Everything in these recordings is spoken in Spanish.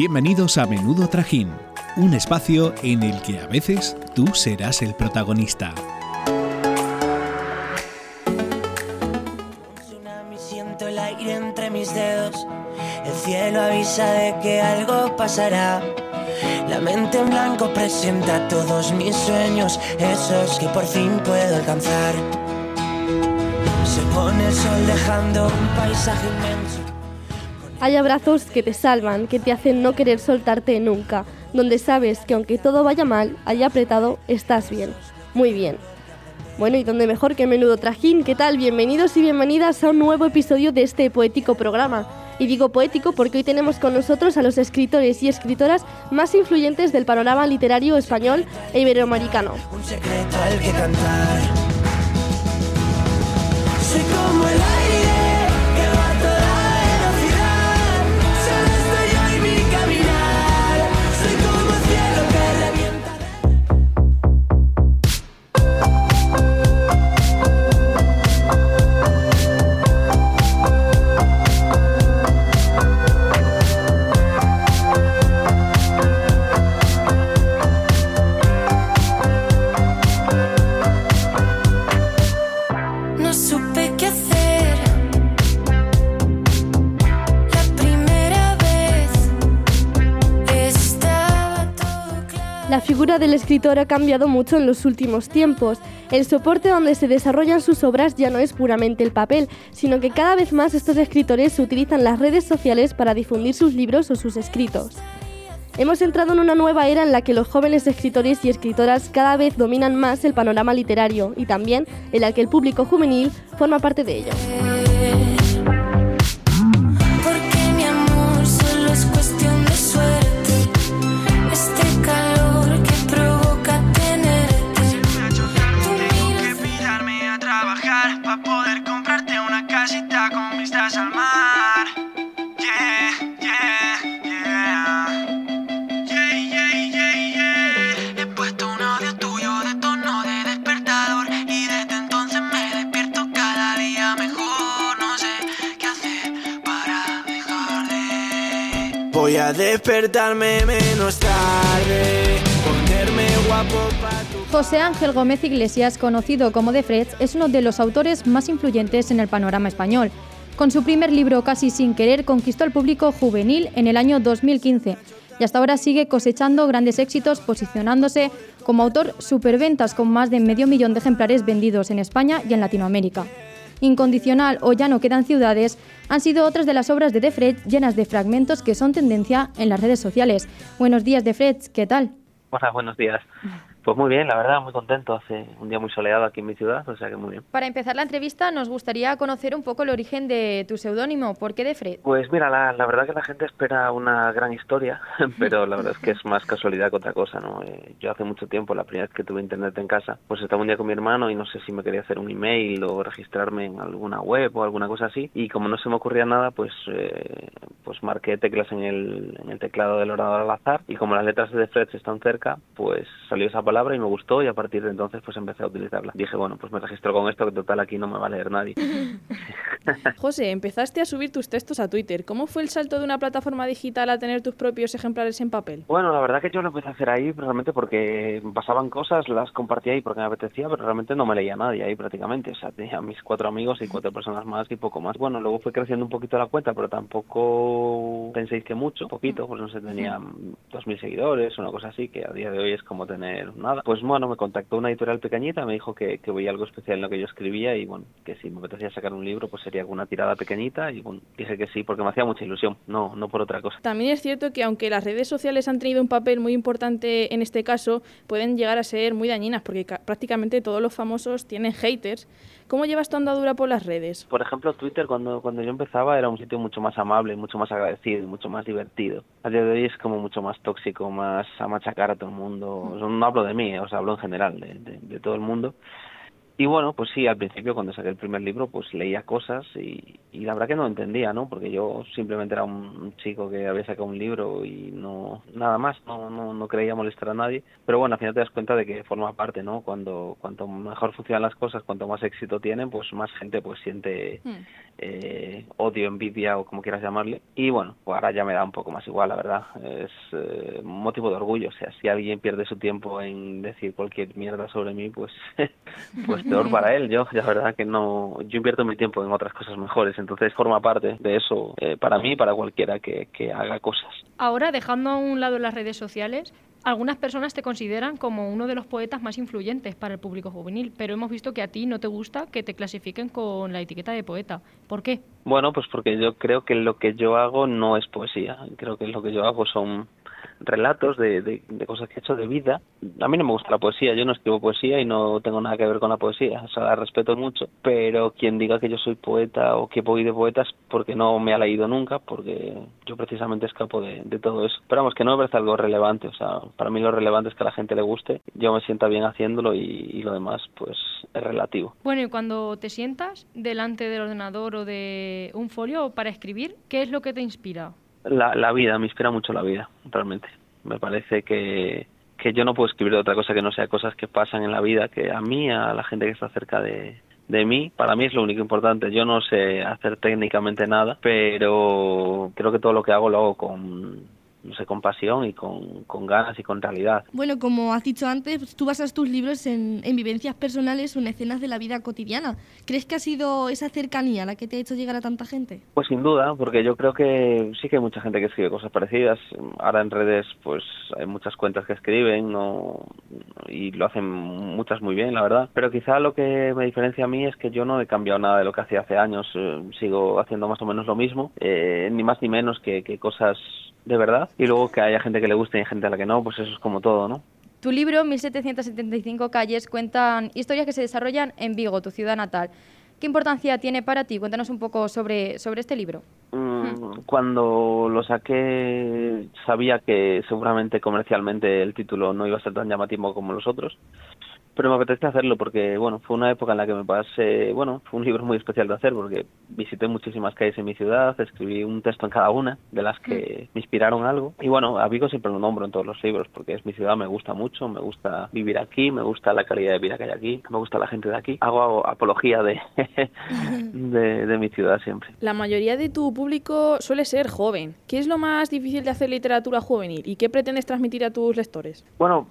Bienvenidos a Menudo Trajín, un espacio en el que a veces tú serás el protagonista. Siento el aire entre mis dedos. El cielo avisa de que algo pasará. La mente en blanco presenta todos mis sueños, esos que por fin puedo alcanzar. Se pone el sol dejando un paisaje inmenso. Hay abrazos que te salvan, que te hacen no querer soltarte nunca, donde sabes que aunque todo vaya mal, haya apretado, estás bien, muy bien. Bueno, y donde mejor que menudo trajín, ¿qué tal? Bienvenidos y bienvenidas a un nuevo episodio de este poético programa. Y digo poético porque hoy tenemos con nosotros a los escritores y escritoras más influyentes del panorama literario español e iberoamericano. Un secreto al que cantar. Soy como el La figura del escritor ha cambiado mucho en los últimos tiempos. El soporte donde se desarrollan sus obras ya no es puramente el papel, sino que cada vez más estos escritores utilizan las redes sociales para difundir sus libros o sus escritos. Hemos entrado en una nueva era en la que los jóvenes escritores y escritoras cada vez dominan más el panorama literario y también en la que el público juvenil forma parte de ello. Voy a despertarme menos tarde. Ponerme guapo pa' tu. José Ángel Gómez Iglesias, conocido como De Freds, es uno de los autores más influyentes en el panorama español. Con su primer libro Casi sin querer conquistó al público juvenil en el año 2015 y hasta ahora sigue cosechando grandes éxitos posicionándose como autor superventas con más de medio millón de ejemplares vendidos en España y en Latinoamérica. Incondicional o Ya no quedan ciudades han sido otras de las obras de De Freds llenas de fragmentos que son tendencia en las redes sociales. Buenos días, De Freds, ¿qué tal? Hola, buenos días. Pues muy bien, la verdad, muy contento. Hace un día muy soleado aquí en mi ciudad, o sea que muy bien. Para empezar la entrevista, nos gustaría conocer un poco el origen de tu seudónimo. ¿Por qué de Fred? Pues mira, la, la verdad que la gente espera una gran historia, pero la verdad es que es más casualidad que otra cosa, ¿no? Eh, yo hace mucho tiempo, la primera vez que tuve internet en casa, pues estaba un día con mi hermano y no sé si me quería hacer un email o registrarme en alguna web o alguna cosa así, y como no se me ocurría nada, pues eh, pues marqué teclas en el, en el teclado del ordenador al azar, y como las letras de Fred están cerca, pues salió esa palabra y me gustó, y a partir de entonces pues empecé a utilizarla. Dije, bueno, pues me registro con esto, que total aquí no me va a leer nadie. José, empezaste a subir tus textos a Twitter. ¿Cómo fue el salto de una plataforma digital a tener tus propios ejemplares en papel? Bueno, la verdad que yo lo empecé a hacer ahí realmente porque pasaban cosas, las compartía ahí porque me apetecía, pero realmente no me leía nadie ahí prácticamente. O sea, tenía mis cuatro amigos y cuatro personas más y poco más. Bueno, luego fue creciendo un poquito la cuenta, pero tampoco penséis que mucho, poquito, pues no sé, tenía dos mil seguidores, una cosa así, que a día de hoy es como tener nada. Pues bueno, me contactó una editorial pequeñita, me dijo que, que veía algo especial en lo que yo escribía y bueno, que si me apetecía sacar un libro, pues sería alguna tirada pequeñita y bueno, dije que sí, porque me hacía mucha ilusión, no, no por otra cosa. También es cierto que aunque las redes sociales han tenido un papel muy importante en este caso, pueden llegar a ser muy dañinas porque ca- prácticamente todos los famosos tienen haters. ¿Cómo llevas tu andadura por las redes? Por ejemplo, Twitter cuando, cuando yo empezaba era un sitio mucho más amable, mucho más agradecido, mucho más divertido. A día de hoy es como mucho más tóxico, más a machacar a todo el mundo. Sea, No hablo de mí, o sea, hablo en general, de, de- de todo el mundo. Y bueno, pues sí, al principio cuando saqué el primer libro, pues leía cosas y, y la verdad que no entendía, ¿no? Porque yo simplemente era un chico que había sacado un libro y no nada más, no, no, no creía molestar a nadie. Pero bueno, al final te das cuenta de que forma parte, ¿no? Cuando cuanto mejor funcionan las cosas, cuanto más éxito tienen, pues más gente pues siente Hmm. Eh, odio, envidia o como quieras llamarle. Y bueno, pues ahora ya me da un poco más igual, la verdad. Es eh, motivo de orgullo. O sea, si alguien pierde su tiempo en decir cualquier mierda sobre mí, pues, pues peor para él. Yo, la verdad que no, yo invierto mi tiempo en otras cosas mejores. Entonces forma parte de eso eh, para mí y para cualquiera que, que haga cosas. Ahora, dejando a un lado las redes sociales, algunas personas te consideran como uno de los poetas más influyentes para el público juvenil, pero hemos visto que a ti no te gusta que te clasifiquen con la etiqueta de poeta. ¿Por qué? Bueno, pues porque yo creo que lo que yo hago no es poesía. Creo que lo que yo hago son relatos de, de, cosas que he hecho de vida. A mí no me gusta la poesía, yo no escribo poesía y no tengo nada que ver con la poesía, o sea, la respeto mucho, pero quien diga que yo soy poeta o que voy de poetas porque no me ha leído nunca, porque yo precisamente escapo de, de, todo eso. Pero vamos, que no me parece algo relevante, o sea, para mí lo relevante es que a la gente le guste, yo me sienta bien haciéndolo y, y lo demás pues es relativo. Bueno, y cuando te sientas delante del ordenador o de un folio para escribir, ¿qué es lo que te inspira? La, la vida, me inspira mucho la vida, realmente. Me parece que, que yo no puedo escribir de otra cosa que no sea cosas que pasan en la vida, que a mí, a la gente que está cerca de, de mí, para mí es lo único importante. Yo no sé hacer técnicamente nada, pero creo que todo lo que hago lo hago con no sé, con pasión y con, con, ganas y con realidad. Bueno, como has dicho antes, tú basas tus libros en, en, vivencias personales o en escenas de la vida cotidiana. ¿Crees que ha sido esa cercanía la que te ha hecho llegar a tanta gente? Pues sin duda, porque yo creo que sí que hay mucha gente que escribe cosas parecidas. Ahora en redes pues hay muchas cuentas que escriben no, y lo hacen muchas muy bien, la verdad. Pero quizá lo que me diferencia a mí es que yo no he cambiado nada de lo que hacía hace años. Eh, sigo haciendo más o menos lo mismo, eh, ni más ni menos que, que cosas de verdad y luego que haya gente que le guste y gente a la que no, pues eso es como todo, ¿no? Tu libro, 1775 calles, cuentan historias que se desarrollan en Vigo, tu ciudad natal. ¿Qué importancia tiene para ti? Cuéntanos un poco sobre, sobre este libro. Mm, cuando lo saqué sabía que seguramente comercialmente el título no iba a ser tan llamativo como los otros, pero me apetece hacerlo porque, bueno, fue una época en la que me pasé, bueno, fue un libro muy especial de hacer porque visité muchísimas calles en mi ciudad, escribí un texto en cada una de las que me inspiraron algo. Y bueno, a Vigo siempre lo nombro en todos los libros porque es mi ciudad, me gusta mucho, me gusta vivir aquí, me gusta la calidad de vida que hay aquí, me gusta la gente de aquí. Hago, hago apología de, de, de mi ciudad siempre. La mayoría de tu público suele ser joven. ¿Qué es lo más difícil de hacer literatura juvenil y qué pretendes transmitir a tus lectores? Bueno,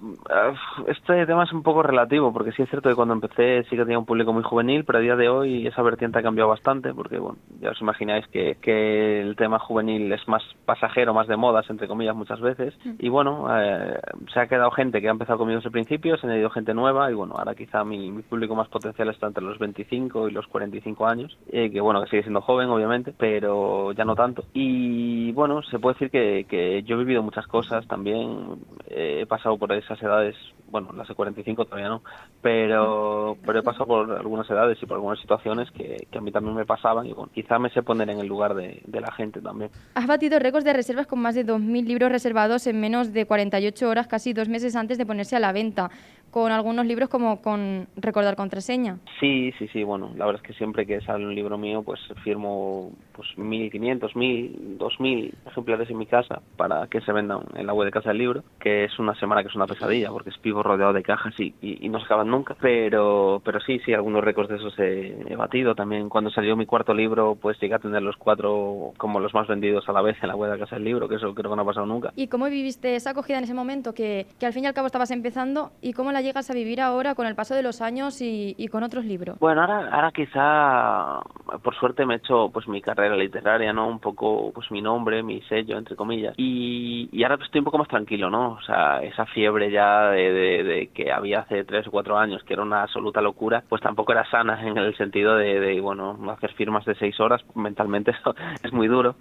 este tema es un poco relativo porque sí es cierto que cuando empecé sí que tenía un público muy juvenil, pero a día de hoy esa vertiente ha cambiado bastante porque, bueno, ya os imagináis que, que el tema juvenil es más pasajero, más de modas, entre comillas, muchas veces. Y bueno, eh, se ha quedado gente que ha empezado conmigo desde el principio, se ha añadido gente nueva y bueno, ahora quizá mi, mi, público más potencial está entre los 25 y los 45 años, eh, que bueno, que sigue siendo joven, obviamente, pero ya no tanto. Y bueno, se puede decir que, que yo he vivido muchas cosas también, eh, he pasado por esas edades, bueno, las de 45 todavía no, pero, pero he pasado por algunas edades y por algunas situaciones que, a mí también me pasaban y bueno, quizá me sé poner en el lugar de, de la gente también. Has batido récords de reservas con más de 2.000 libros reservados en menos de 48 horas, casi dos meses antes de ponerse a la venta, con algunos libros como con Recordar Contraseña. Sí, sí, sí, bueno, la verdad es que siempre que sale un libro mío, pues firmo pues 1.500, 1.000, 2.000 ejemplares en mi casa para que se vendan en la web de Casa del Libro, que es una semana que es una pesadilla, porque es vivo rodeado de cajas y, y, y no se acaban nunca, pero, pero sí, sí, algunos récords de esos he, he batido. También cuando salió mi cuarto libro, pues llegué a tener los cuatro como los más vendidos a la vez en la web de Casa del Libro, que eso creo que no ha pasado nunca. ¿Y cómo viviste esa acogida en ese momento, que, que al fin y al cabo estabas empezando, y cómo la llegas a vivir ahora con el paso de los años y, y con otros libros? Bueno, ahora, ahora quizá, por suerte me he hecho pues mi carrera literaria, ¿no? Un poco, pues mi nombre, mi sello, entre comillas. Y, y ahora estoy un poco más tranquilo, ¿no? O sea, esa fiebre ya de, de, de que había hace tres o cuatro años, que era una absoluta locura, pues tampoco era sana en el sentido de, de bueno, hacer firmas de seis horas, mentalmente eso es muy duro.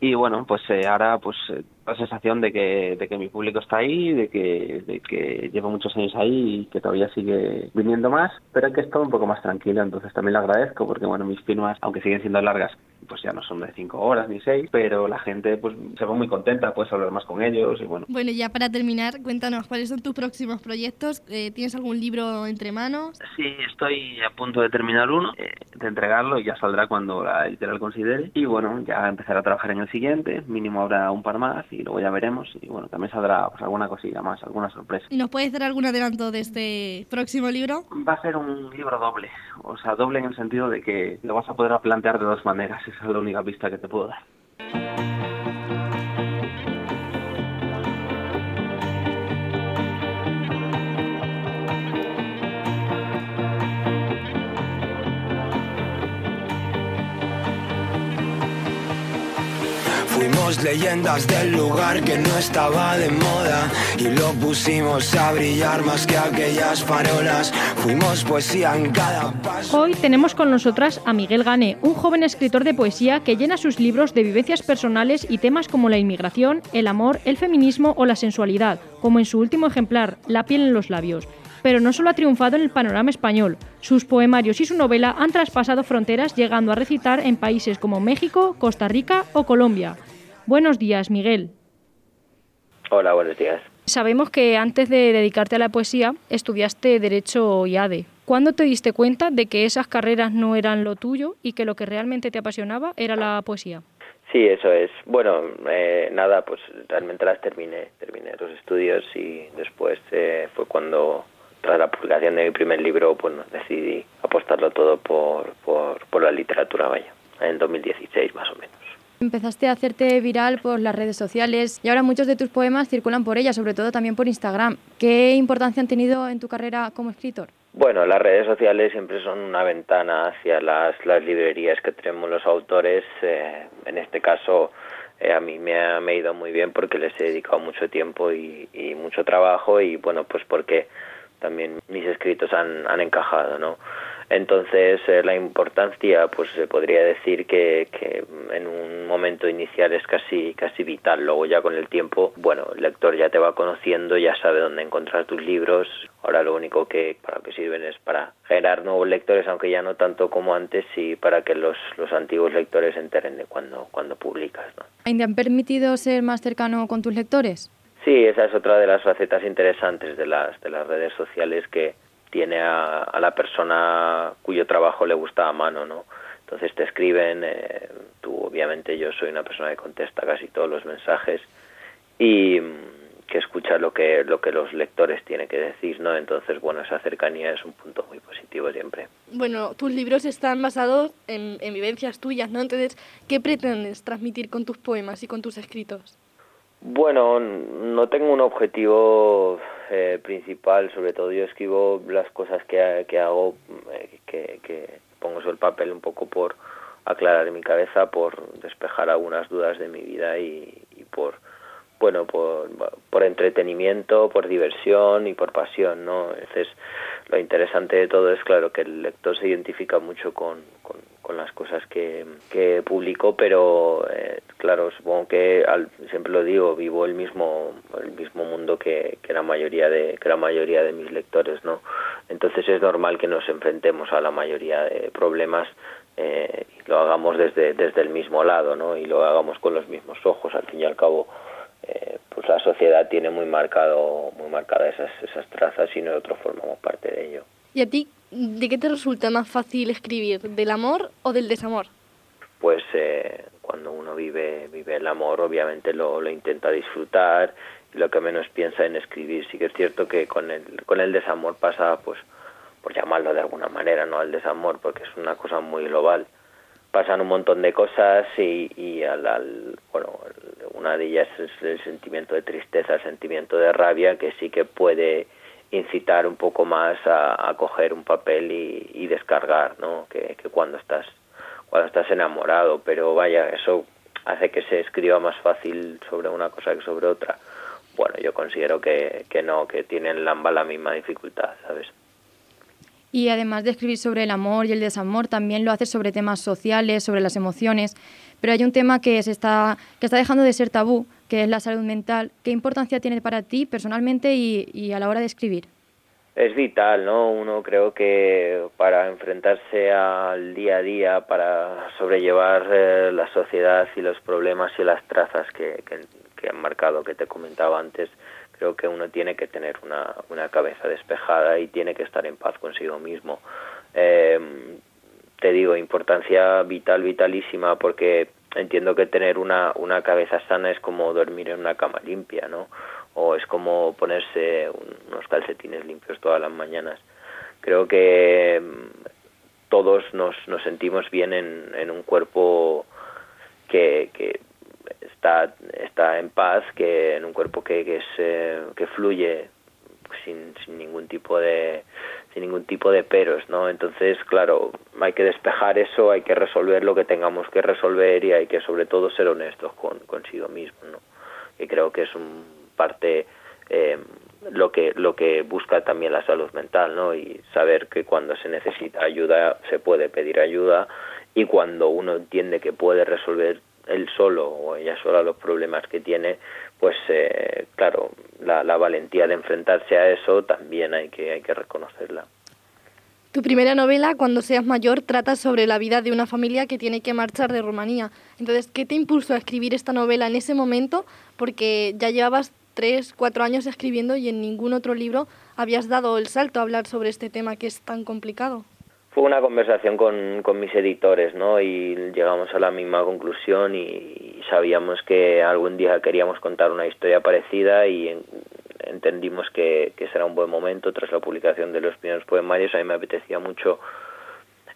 Y bueno, pues eh, ahora pues eh, la sensación de que, de que mi público está ahí, de que, de que llevo muchos años ahí y que todavía sigue viniendo más, pero que es todo un poco más tranquilo, entonces también lo agradezco porque bueno, mis firmas, aunque siguen siendo largas, pues ya no son de cinco horas ni seis, pero la gente pues se va muy contenta, puedes hablar más con ellos y bueno. Bueno, ya para terminar, cuéntanos, ¿cuáles son tus próximos proyectos? Eh, ¿Tienes algún libro entre manos? Sí, estoy a punto de terminar uno, eh, de entregarlo y ya saldrá cuando la editorial considere. Y bueno, ya empezaré a trabajar en el siguiente, mínimo habrá un par más y luego ya veremos. Y bueno, también saldrá pues, alguna cosilla más, alguna sorpresa. ¿Y nos puedes dar algún adelanto de este próximo libro? Va a ser un libro doble, o sea, doble en el sentido de que lo vas a poder plantear de dos maneras, esa es la única pista que te puedo dar. Leyendas del lugar que no estaba de moda y lo pusimos a brillar más que aquellas farolas. Fuimos poesía en cada paso. Hoy tenemos con nosotras a Miguel Gane, un joven escritor de poesía que llena sus libros de vivencias personales y temas como la inmigración, el amor, el feminismo o la sensualidad, como en su último ejemplar, La piel en los labios. Pero no solo ha triunfado en el panorama español, sus poemarios y su novela han traspasado fronteras llegando a recitar en países como México, Costa Rica o Colombia. Buenos días, Miguel. Hola, buenos días. Sabemos que antes de dedicarte a la poesía estudiaste Derecho y ADE. ¿Cuándo te diste cuenta de que esas carreras no eran lo tuyo y que lo que realmente te apasionaba era la poesía? Sí, eso es. Bueno, eh, nada, pues realmente las terminé, terminé los estudios y después eh, fue cuando, tras la publicación de mi primer libro, bueno, decidí apostarlo todo por, por, por la literatura, vaya, en 2016 más o menos. Empezaste a hacerte viral por las redes sociales y ahora muchos de tus poemas circulan por ellas, sobre todo también por Instagram. ¿Qué importancia han tenido en tu carrera como escritor? Bueno, las redes sociales siempre son una ventana hacia las, las librerías que tenemos los autores. Eh, en este caso, eh, a mí me ha, me ha, ido muy bien porque les he dedicado mucho tiempo y, y mucho trabajo y bueno, pues porque también mis escritos han, han encajado, ¿no? Entonces, eh, la importancia, pues se podría decir que, que, en un momento inicial es casi, casi vital. Luego ya con el tiempo, bueno, el lector ya te va conociendo, ya sabe dónde encontrar tus libros. Ahora lo único que para que sirven es para generar nuevos lectores, aunque ya no tanto como antes, y para que los, los antiguos lectores se enteren de cuando, cuando publicas. ¿no? ¿Te han permitido ser más cercano con tus lectores? Sí, esa es otra de las facetas interesantes de las, de las redes sociales que tiene a, a, la persona cuyo trabajo le gusta a mano, ¿no? Entonces te escriben, eh, tú obviamente yo soy una persona que contesta casi todos los mensajes y que escucha lo que lo que los lectores tienen que decir, ¿no? Entonces, bueno, esa cercanía es un punto muy positivo siempre. Bueno, tus libros están basados en, en vivencias tuyas, ¿no? Entonces, ¿qué pretendes transmitir con tus poemas y con tus escritos? Bueno, no tengo un objetivo eh, principal, sobre todo yo escribo las cosas que, que hago, eh, que, que pongo sobre el papel un poco por aclarar mi cabeza, por despejar algunas dudas de mi vida y, y por, bueno, por, por entretenimiento, por diversión y por pasión, ¿no? Entonces, lo interesante de todo es, claro, que el lector se identifica mucho con, con, con las cosas que, que publico, pero eh, claro, supongo que al, siempre lo digo, vivo el mismo el mismo mundo que, que la mayoría de que la mayoría de mis lectores, ¿no? Entonces es normal que nos enfrentemos a la mayoría de problemas eh, y lo hagamos desde desde el mismo lado, ¿no? Y lo hagamos con los mismos ojos, al fin y al cabo. Eh, pues la sociedad tiene muy marcado muy marcadas esas esas trazas y nosotros formamos parte de ello. ¿Y a ti ¿De qué te resulta más fácil escribir? ¿Del amor o del desamor? Pues eh, cuando uno vive vive el amor, obviamente lo, lo intenta disfrutar y lo que menos piensa en escribir. Sí que es cierto que con el, con el desamor pasa, pues, por llamarlo de alguna manera, ¿no? El desamor, porque es una cosa muy global. Pasan un montón de cosas y, al, al, bueno, una de ellas es el sentimiento de tristeza, el sentimiento de rabia, que sí que puede incitar un poco más a, coger un papel y, descargar, ¿no? Que, cuando estás cuando estás enamorado, pero vaya, eso hace que se escriba más fácil sobre una cosa que sobre otra. Bueno, yo considero que, no, que tienen la misma dificultad, ¿sabes? Y además de escribir sobre el amor y el desamor, también lo haces sobre temas sociales, sobre las emociones. Pero hay un tema que se está que está dejando de ser tabú, que es la salud mental. ¿Qué importancia tiene para ti personalmente y, y a la hora de escribir? es vital, ¿no? Uno creo que para enfrentarse al día a día, para sobrellevar eh, la sociedad y los problemas y las trazas que, que, han marcado, que te comentaba antes, creo que uno tiene que tener una, una cabeza despejada y tiene que estar en paz consigo mismo. Eh, te digo, importancia vital, vitalísima, porque entiendo que tener una, una cabeza sana es como dormir en una cama limpia, ¿no? o es como ponerse unos calcetines limpios todas las mañanas. Creo que mm, todos nos, nos sentimos bien en, en un cuerpo que, que está, está en paz, que en un cuerpo que, que, es, eh, que fluye sin, sin ningún tipo de sin ningún tipo de peros, ¿no? Entonces, claro, hay que despejar eso, hay que resolver lo que tengamos que resolver y hay que sobre todo ser honestos con consigo mismo, ¿no? Que creo que es un parte eh, lo que lo que busca también la salud mental no y saber que cuando se necesita ayuda se puede pedir ayuda y cuando uno entiende que puede resolver él solo o ella sola los problemas que tiene pues eh, claro la, la valentía de enfrentarse a eso también hay que hay que reconocerla tu primera novela, Cuando seas mayor, trata sobre la vida de una familia que tiene que marchar de Rumanía. Entonces, ¿qué te impulsó a escribir esta novela en ese momento? Porque ya llevabas tres, cuatro años escribiendo y en ningún otro libro habías dado el salto a hablar sobre este tema que es tan complicado. Fue una conversación con, con mis editores, ¿no? Y llegamos a la misma conclusión y, sabíamos que algún día queríamos contar una historia parecida y entendimos que, que será un buen momento tras la publicación de los primeros poemarios. A mí me apetecía mucho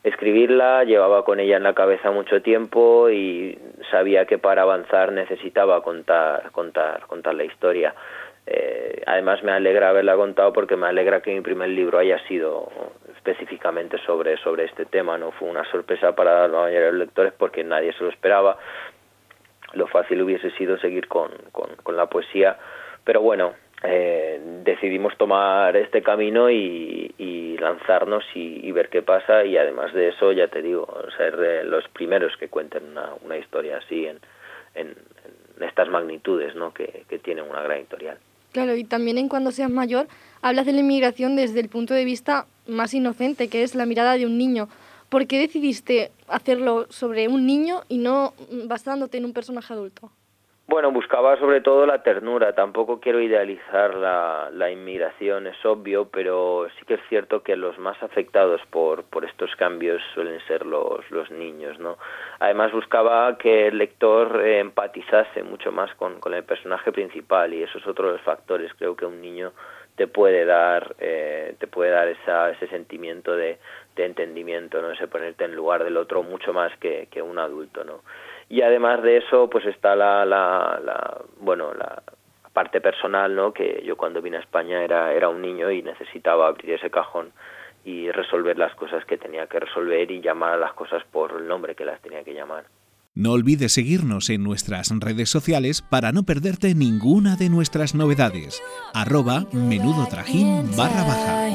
escribirla, llevaba con ella en la cabeza mucho tiempo y sabía que para avanzar necesitaba contar, contar, contar la historia. Eh, además me alegra haberla contado porque me alegra que mi primer libro haya sido específicamente sobre, sobre este tema, no fue una sorpresa para la mayoría de los lectores porque nadie se lo esperaba. Lo fácil hubiese sido seguir con, con, con la poesía, pero bueno, eh, decidimos tomar este camino y, y lanzarnos y, y, ver qué pasa y además de eso ya te digo ser de los primeros que cuenten una, una historia así en, en, en, estas magnitudes ¿no? que, que tienen una gran editorial. Claro, y también en Cuando seas mayor hablas de la inmigración desde el punto de vista más inocente, que es la mirada de un niño. ¿Por qué decidiste hacerlo sobre un niño y no basándote en un personaje adulto? Bueno, buscaba sobre todo la ternura. Tampoco quiero idealizar la, la, inmigración, es obvio, pero sí que es cierto que los más afectados por, por estos cambios suelen ser los, los niños, ¿no? Además buscaba que el lector empatizase mucho más con, con el personaje principal y eso es otro de los factores. Creo que un niño te puede dar, eh, te puede dar esa, ese sentimiento de, de entendimiento, ¿no? Ese ponerte en lugar del otro mucho más que, un adulto, ¿no? y además de eso pues está la, la, la bueno la parte personal no que yo cuando vine a España era era un niño y necesitaba abrir ese cajón y resolver las cosas que tenía que resolver y llamar a las cosas por el nombre que las tenía que llamar no olvides seguirnos en nuestras redes sociales para no perderte ninguna de nuestras novedades. Arroba menudo trajín barra baja.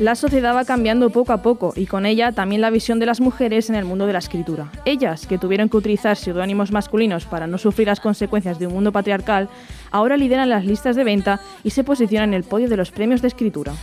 La sociedad va cambiando poco a poco y con ella también la visión de las mujeres en el mundo de la escritura. Ellas, que tuvieron que utilizar seudónimos masculinos para no sufrir las consecuencias de un mundo patriarcal, ahora lideran las listas de venta y se posicionan en el podio de los premios de escritura.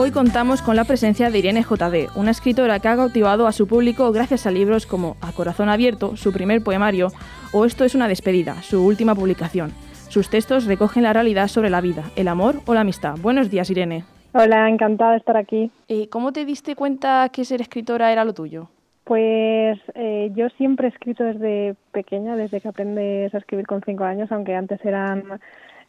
Hoy contamos con la presencia de Irene JD, una escritora que ha cautivado a su público gracias a libros como A Corazón Abierto, su primer poemario, o Esto es una despedida, su última publicación. Sus textos recogen la realidad sobre la vida, el amor o la amistad. Buenos días, Irene. Hola, encantada de estar aquí. Eh, ¿Cómo te diste cuenta que ser escritora era lo tuyo? Pues eh, yo siempre he escrito desde pequeña, desde que aprendes a escribir con cinco años, aunque antes eran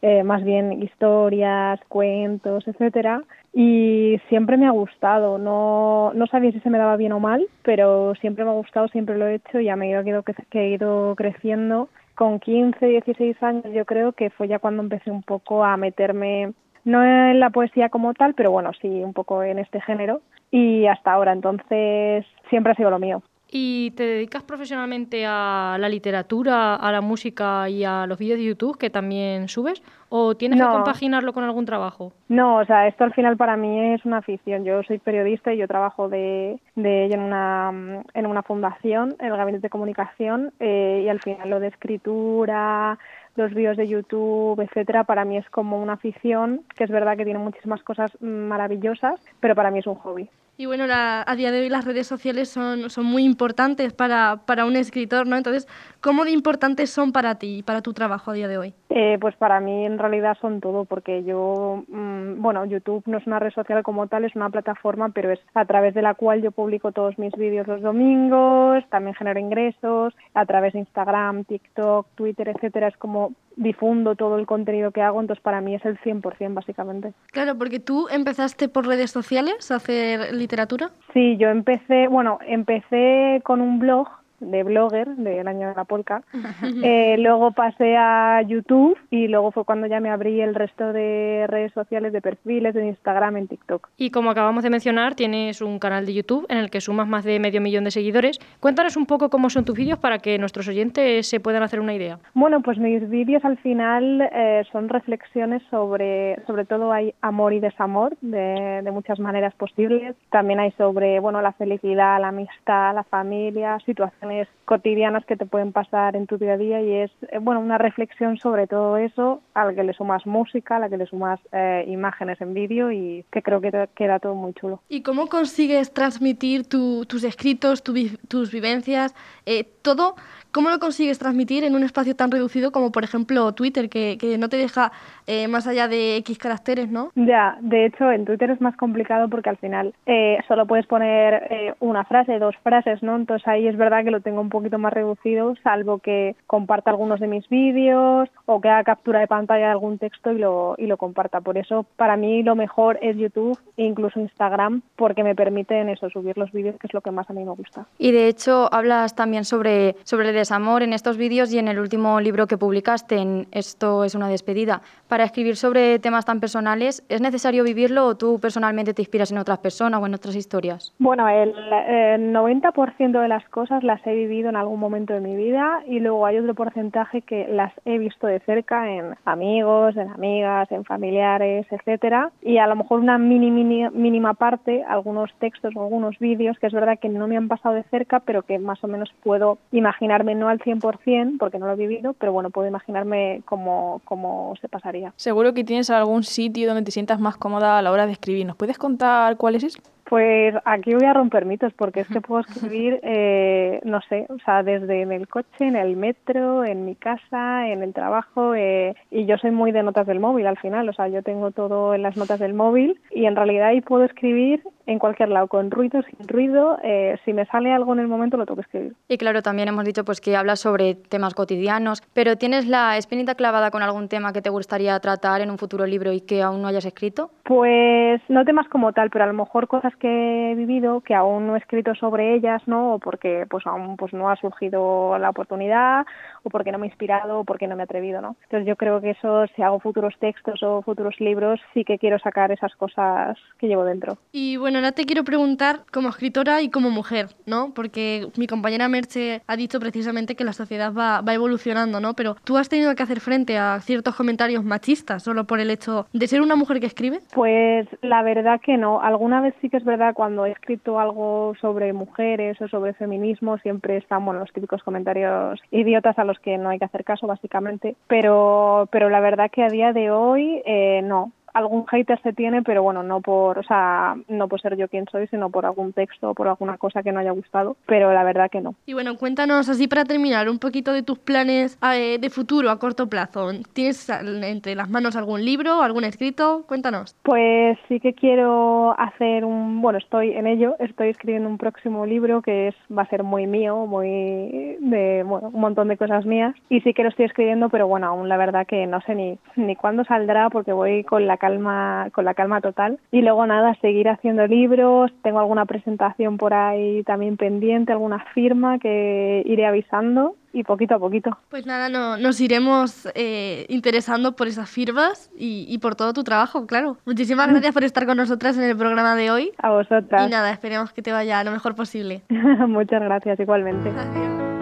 eh, más bien historias, cuentos, etcétera y siempre me ha gustado. No, no sabía si se me daba bien o mal, pero siempre me ha gustado, siempre lo he hecho y a medida que que he ido creciendo, con 15, 16 años yo creo que fue ya cuando empecé un poco a meterme, no en la poesía como tal, pero bueno, sí un poco en este género y hasta ahora. Entonces siempre ha sido lo mío. ¿Y te dedicas profesionalmente a la literatura, a la música y a los vídeos de YouTube que también subes? ¿O tienes que compaginarlo con algún trabajo? No, o sea, esto al final para mí es una afición. Yo soy periodista y yo trabajo de, de en una, en una fundación, en el Gabinete de Comunicación, eh, y al final lo de escritura, los vídeos de YouTube, etcétera, para mí es como una afición, que es verdad que tiene muchísimas cosas mm, maravillosas, pero para mí es un hobby. Y bueno, la- a día de hoy las redes sociales son, son muy importantes para, para un escritor, ¿no? Entonces, ¿cómo de importantes son para ti y para tu trabajo a día de hoy? Eh, pues para mí en realidad son todo, porque yo, mm, bueno, YouTube no es una red social como tal, es una plataforma, pero es a través de la cual yo publico todos mis vídeos los domingos, también genero ingresos, a través de Instagram, TikTok, Twitter, etcétera, es como difundo todo el contenido que hago, entonces para mí es el 100% básicamente. Claro, porque tú empezaste por redes sociales a hacer literatura. Sí, yo empecé, bueno, empecé con un blog de blogger del año de la polka. Eh, luego pasé a YouTube y luego fue cuando ya me abrí el resto de redes sociales, de perfiles, de Instagram, en TikTok. Y como acabamos de mencionar, tienes un canal de YouTube en el que sumas más de medio millón de seguidores. Cuéntanos un poco cómo son tus vídeos para que nuestros oyentes se puedan hacer una idea. Bueno, pues mis vídeos al final eh, son reflexiones sobre, sobre todo hay amor y desamor de, de muchas maneras posibles. También hay sobre, bueno, la felicidad, la amistad, la familia, situaciones cotidianas que te pueden pasar en tu día a día y es, eh, bueno, una reflexión sobre todo eso, a la que le sumas música, a la que le sumas eh, imágenes en vídeo y que creo que te- queda todo muy chulo. ¿Y cómo consigues transmitir tu- tus escritos, tus vivencias, eh, todo? ¿Cómo lo consigues transmitir en un espacio tan reducido como, por ejemplo, Twitter, que, que no te deja eh, más allá de X caracteres, ¿no? Ya, de hecho en Twitter es más complicado porque al final eh, solo puedes poner eh, una frase, dos frases, ¿no? Entonces ahí es verdad que lo tengo un poquito más reducido, salvo que comparta algunos de mis vídeos o que haga captura de pantalla de algún texto y lo, y lo comparta. Por eso para mí lo mejor es YouTube e incluso Instagram porque me permiten eso, subir los vídeos, que es lo que más a mí me gusta. Y de hecho hablas también sobre, sobre el desamor en estos vídeos y en el último libro que publicaste, en Esto es una despedida. Para escribir sobre temas tan personales, ¿es necesario vivirlo o tú personalmente te inspiras en otras personas o en otras historias? Bueno, el, el 90% de las cosas las he vivido en algún momento de mi vida y luego hay otro porcentaje que las he visto de cerca en amigos, en amigas, en familiares, etcétera, y a lo mejor una mini, mini- mínima parte, algunos textos o algunos vídeos que es verdad que no me han pasado de cerca, pero que más o menos puedo imaginarme no al 100% porque no lo he vivido, pero bueno, puedo imaginarme cómo, cómo se pasaría. Seguro que tienes algún sitio donde te sientas más cómoda a la hora de escribir. ¿Nos puedes contar cuál es ese? Pues aquí voy a romper mitos porque es que puedo escribir, eh, no sé, o sea, desde en el coche, en el metro, en mi casa, en el trabajo eh, y yo soy muy de notas del móvil al final, o sea, yo tengo todo en las notas del móvil y en realidad ahí puedo escribir en cualquier lado, con ruido, sin ruido, eh, si me sale algo en el momento lo tengo que escribir. Y claro, también hemos dicho pues que hablas sobre temas cotidianos, pero ¿tienes la espinita clavada con algún tema que te gustaría tratar en un futuro libro y que aún no hayas escrito? Pues no temas como tal, pero a lo mejor cosas que he vivido que aún no he escrito sobre ellas, ¿no? O porque pues aún pues no ha surgido la oportunidad, o porque no me he inspirado, o porque no me he atrevido, ¿no? Entonces yo creo que eso, si hago futuros textos o futuros libros, sí que quiero sacar esas cosas que llevo dentro. Y bueno, ahora te quiero preguntar como escritora y como mujer, ¿no? Porque mi compañera Merche ha dicho precisamente que la sociedad va, va evolucionando, ¿no? Pero tú has tenido que hacer frente a ciertos comentarios machistas solo por el hecho de ser una mujer que escribe. Pues la verdad que no. Alguna vez sí que es verdad cuando he escrito algo sobre mujeres o sobre feminismo siempre están bueno, los típicos comentarios idiotas a los que no hay que hacer caso básicamente. Pero, pero la verdad que a día de hoy eh, no. Algún hater se tiene, pero bueno, no por, o sea, no por ser yo quien soy, sino por algún texto o por alguna cosa que no haya gustado. Pero la verdad que no. Y bueno, cuéntanos así para terminar un poquito de tus planes eh, de futuro a corto plazo. ¿Tienes entre las manos algún libro, algún escrito? Cuéntanos. Pues sí que quiero hacer un, bueno, estoy en ello, estoy escribiendo un próximo libro que es va a ser muy mío, muy de, bueno, un montón de cosas mías y sí que lo estoy escribiendo, pero bueno, aún la verdad que no sé ni ni cuándo saldrá porque voy con la calma, con la calma total. Y luego nada, seguir haciendo libros, tengo alguna presentación por ahí también pendiente, alguna firma que iré avisando y poquito a poquito. Pues nada, no, nos iremos eh, interesando por esas firmas y, y, por todo tu trabajo, claro. Muchísimas gracias por estar con nosotras en el programa de hoy. A vosotras. Y nada, esperemos que te vaya lo mejor posible. Muchas gracias, igualmente. Adiós.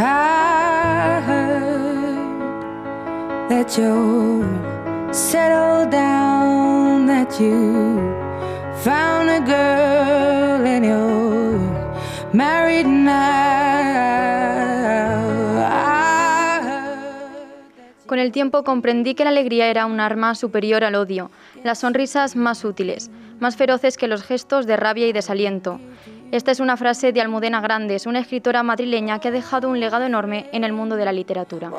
Heard that settled down, that you found a girl and you're married now. Con el tiempo comprendí que la alegría era un arma superior al odio, las sonrisas más útiles, más feroces que los gestos de rabia y desaliento. Esta es una frase de Almudena Grandes, una escritora madrileña que ha dejado un legado enorme en el mundo de la literatura.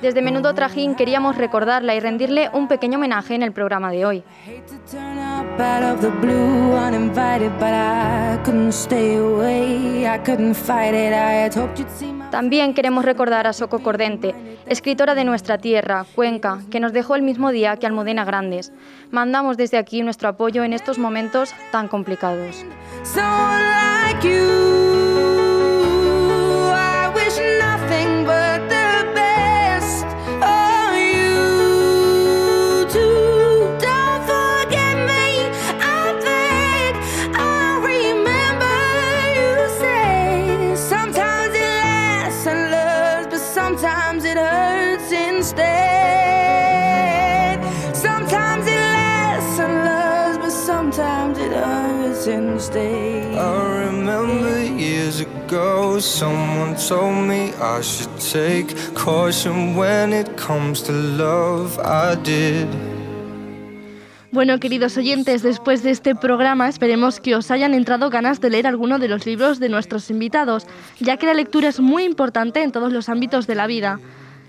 Desde Menudo Trajín queríamos recordarla y rendirle un pequeño homenaje en el programa de hoy. También queremos recordar a Soco Cordente, escritora de nuestra tierra, Cuenca, que nos dejó el mismo día que Almudena Grandes. Mandamos desde aquí nuestro apoyo en estos momentos tan complicados. I remember years ago, someone told me I should take caution when it comes to love. I did. Bueno, queridos oyentes, después de este programa esperemos que os hayan entrado ganas de leer alguno de los libros de nuestros invitados, ya que la lectura es muy importante en todos los ámbitos de la vida.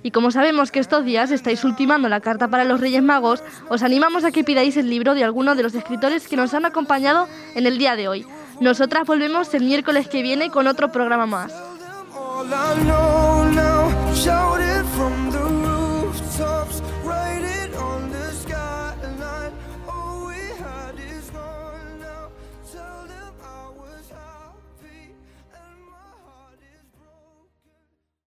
Y como sabemos que estos días estáis ultimando la carta para los Reyes Magos, os animamos a que pidáis el libro de alguno de los escritores que nos han acompañado en el día de hoy. Nosotras volvemos el miércoles que viene con otro programa más.